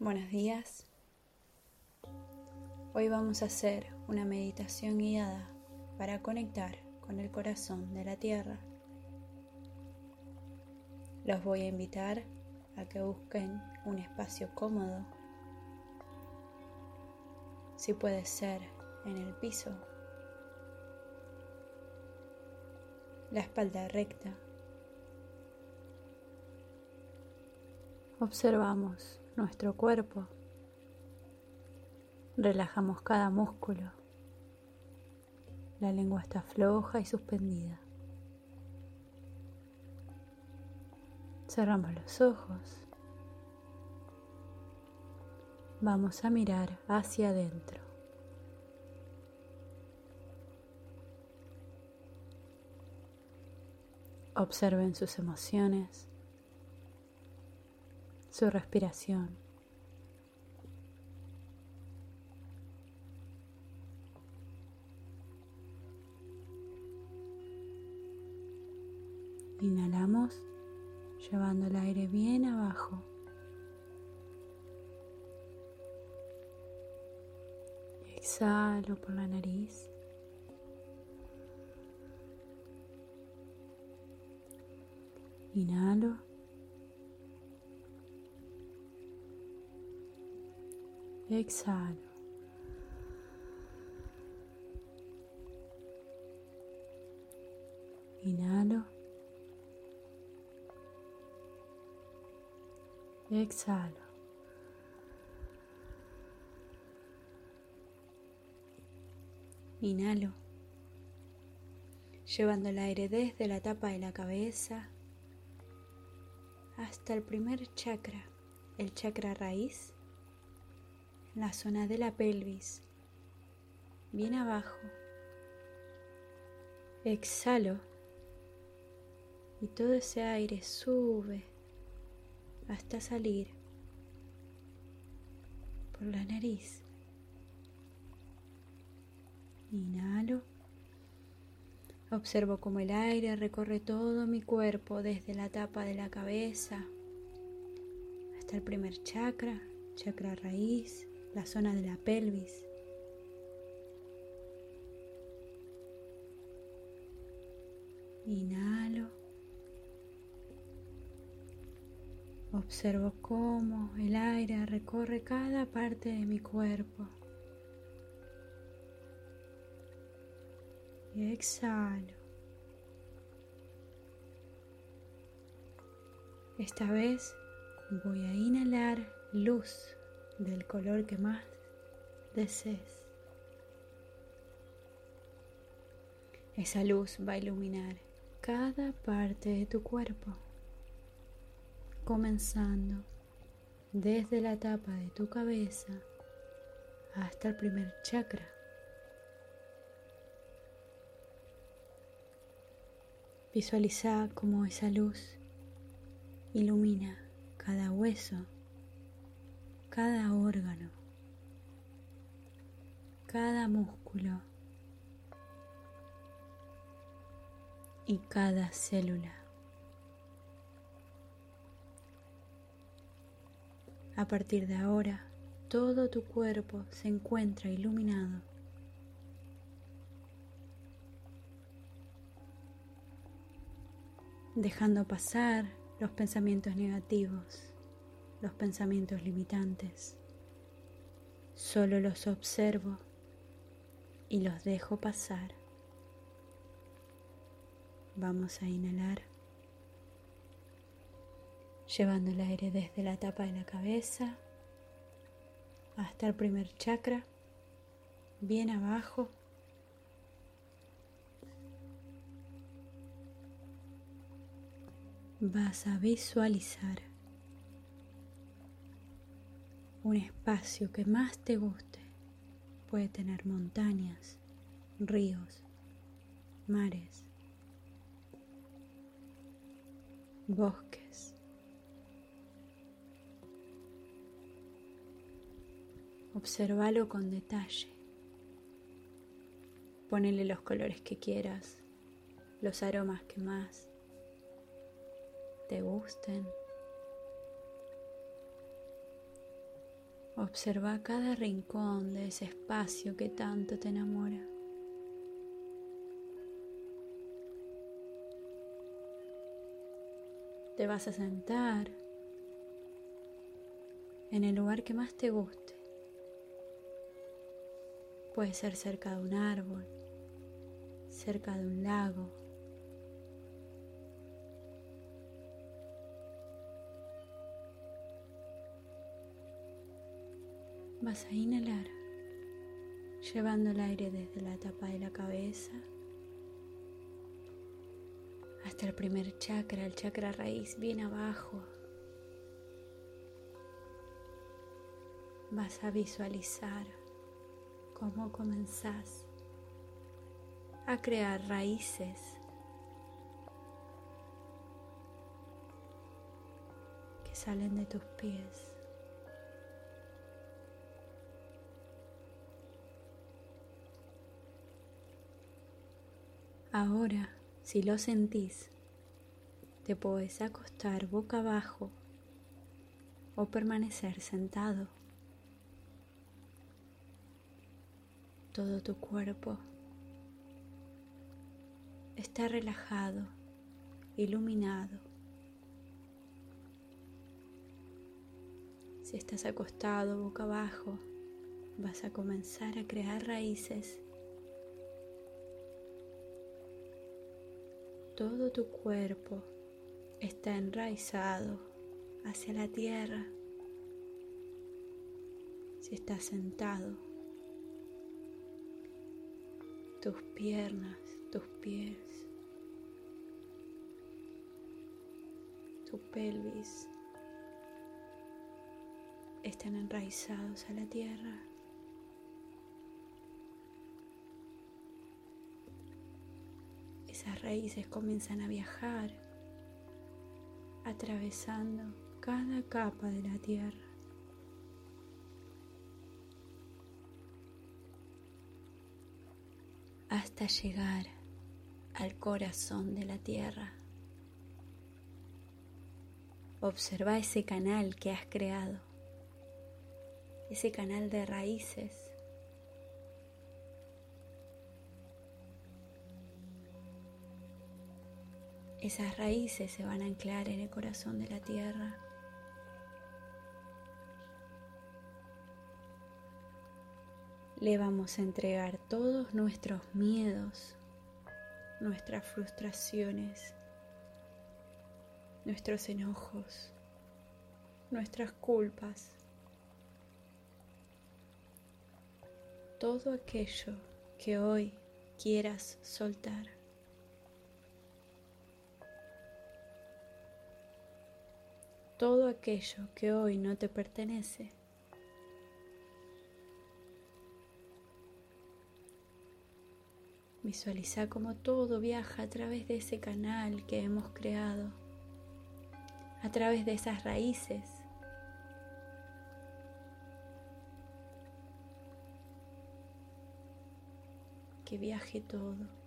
Buenos días. Hoy vamos a hacer una meditación guiada para conectar con el corazón de la tierra. Los voy a invitar a que busquen un espacio cómodo, si puede ser en el piso, la espalda recta. Observamos nuestro cuerpo, relajamos cada músculo, la lengua está floja y suspendida. Cerramos los ojos. Vamos a mirar hacia adentro. Observen sus emociones, su respiración. Inhalamos llevando el aire bien abajo. Exhalo por la nariz. Inhalo. Exhalo. Inhalo. Exhalo. Inhalo, llevando el aire desde la tapa de la cabeza hasta el primer chakra, el chakra raíz, la zona de la pelvis, bien abajo. Exhalo y todo ese aire sube hasta salir por la nariz. Inhalo. Observo cómo el aire recorre todo mi cuerpo desde la tapa de la cabeza hasta el primer chakra, chakra raíz, la zona de la pelvis. Inhalo. Observo cómo el aire recorre cada parte de mi cuerpo. Y exhalo. Esta vez voy a inhalar luz del color que más desees. Esa luz va a iluminar cada parte de tu cuerpo comenzando desde la tapa de tu cabeza hasta el primer chakra. Visualiza cómo esa luz ilumina cada hueso, cada órgano, cada músculo y cada célula. A partir de ahora, todo tu cuerpo se encuentra iluminado. Dejando pasar los pensamientos negativos, los pensamientos limitantes. Solo los observo y los dejo pasar. Vamos a inhalar llevando el aire desde la tapa de la cabeza hasta el primer chakra, bien abajo. Vas a visualizar un espacio que más te guste. Puede tener montañas, ríos, mares, bosques. Observalo con detalle. Ponele los colores que quieras, los aromas que más te gusten. Observa cada rincón de ese espacio que tanto te enamora. Te vas a sentar en el lugar que más te guste. Puede ser cerca de un árbol, cerca de un lago. Vas a inhalar, llevando el aire desde la tapa de la cabeza hasta el primer chakra, el chakra raíz, bien abajo. Vas a visualizar cómo comenzás a crear raíces que salen de tus pies. Ahora, si lo sentís, te puedes acostar boca abajo o permanecer sentado. Todo tu cuerpo está relajado, iluminado. Si estás acostado boca abajo, vas a comenzar a crear raíces. Todo tu cuerpo está enraizado hacia la tierra. Si estás sentado, tus piernas, tus pies, tu pelvis están enraizados a la tierra. Esas raíces comienzan a viajar, atravesando cada capa de la tierra. hasta llegar al corazón de la tierra. Observa ese canal que has creado, ese canal de raíces. Esas raíces se van a anclar en el corazón de la tierra. le vamos a entregar todos nuestros miedos, nuestras frustraciones, nuestros enojos, nuestras culpas, todo aquello que hoy quieras soltar. Todo aquello que hoy no te pertenece. Visualiza cómo todo viaja a través de ese canal que hemos creado, a través de esas raíces. Que viaje todo.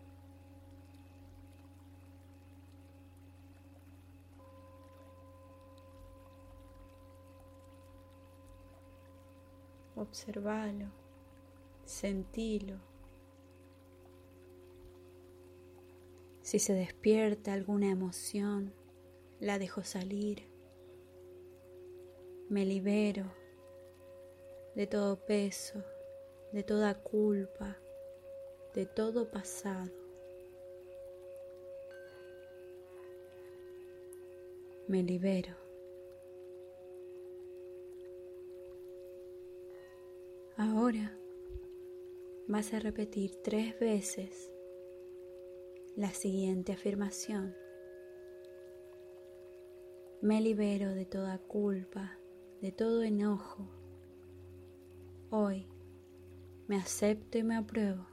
Observalo, sentilo. Si se despierta alguna emoción, la dejo salir. Me libero de todo peso, de toda culpa, de todo pasado. Me libero. Ahora vas a repetir tres veces la siguiente afirmación. Me libero de toda culpa, de todo enojo. Hoy me acepto y me apruebo.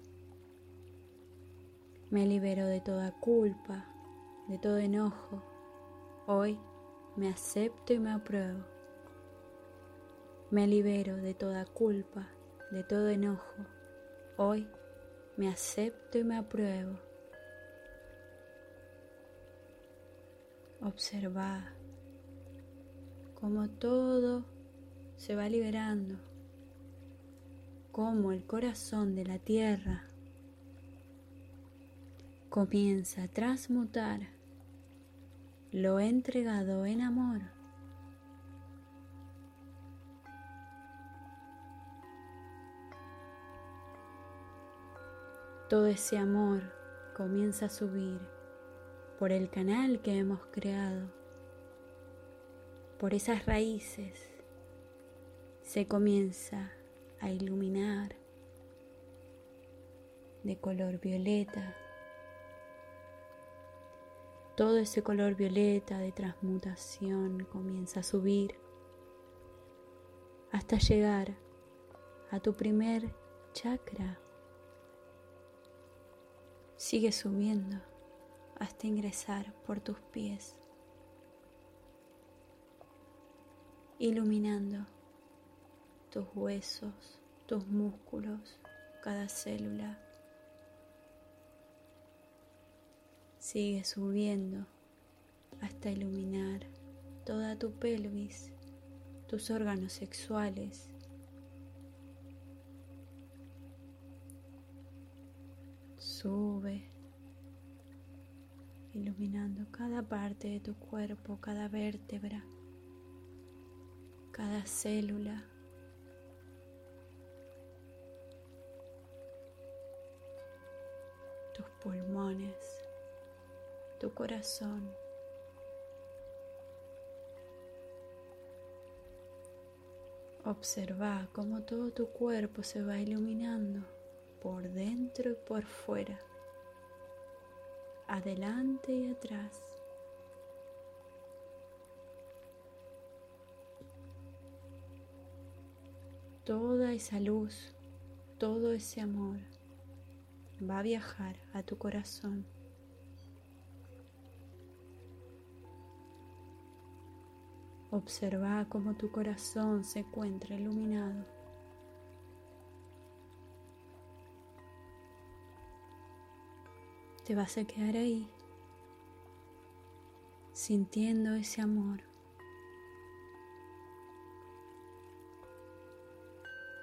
Me libero de toda culpa, de todo enojo. Hoy me acepto y me apruebo. Me libero de toda culpa, de todo enojo. Hoy me acepto y me apruebo. Observa cómo todo se va liberando, como el corazón de la tierra comienza a transmutar lo entregado en amor. Todo ese amor comienza a subir por el canal que hemos creado, por esas raíces, se comienza a iluminar de color violeta. Todo ese color violeta de transmutación comienza a subir hasta llegar a tu primer chakra. Sigue subiendo hasta ingresar por tus pies, iluminando tus huesos, tus músculos, cada célula. Sigue subiendo hasta iluminar toda tu pelvis, tus órganos sexuales. Sube iluminando cada parte de tu cuerpo, cada vértebra, cada célula. tus pulmones, tu corazón. Observa cómo todo tu cuerpo se va iluminando por dentro y por fuera adelante y atrás. Toda esa luz, todo ese amor va a viajar a tu corazón. Observa cómo tu corazón se encuentra iluminado. Te vas a quedar ahí sintiendo ese amor.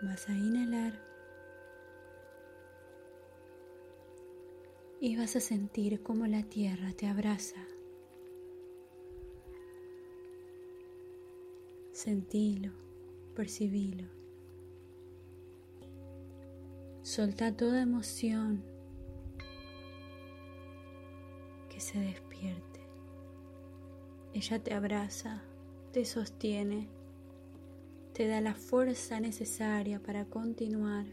Vas a inhalar y vas a sentir como la tierra te abraza. Sentilo, percibilo. Solta toda emoción se despierte. Ella te abraza, te sostiene, te da la fuerza necesaria para continuar.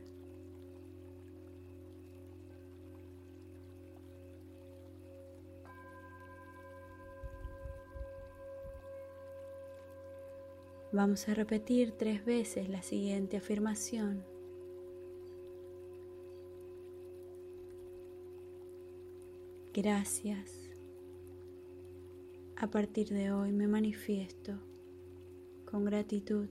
Vamos a repetir tres veces la siguiente afirmación. Gracias. A partir de hoy me manifiesto con gratitud.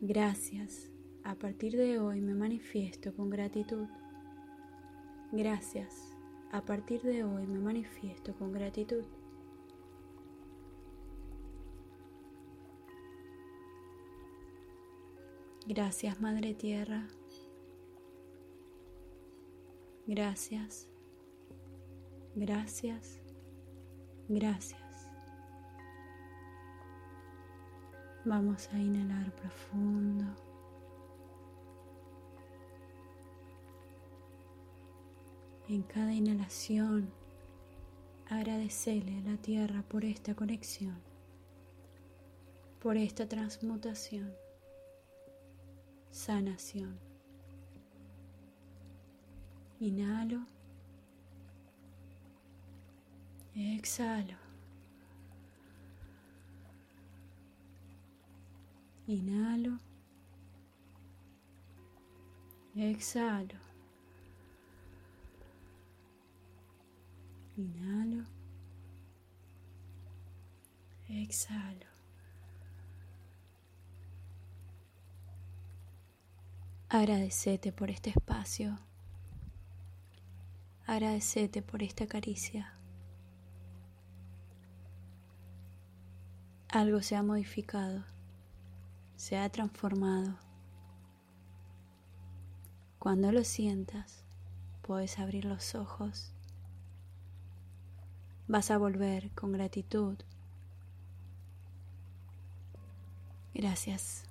Gracias. A partir de hoy me manifiesto con gratitud. Gracias. A partir de hoy me manifiesto con gratitud. Gracias Madre Tierra. Gracias. Gracias. Gracias. Vamos a inhalar profundo. En cada inhalación, agradecele a la tierra por esta conexión, por esta transmutación, sanación. Inhalo. Exhalo. Inhalo. Exhalo. Inhalo. Exhalo. Agradecete por este espacio. Agradecete por esta caricia. Algo se ha modificado se ha transformado. Cuando lo sientas, puedes abrir los ojos. Vas a volver con gratitud. Gracias.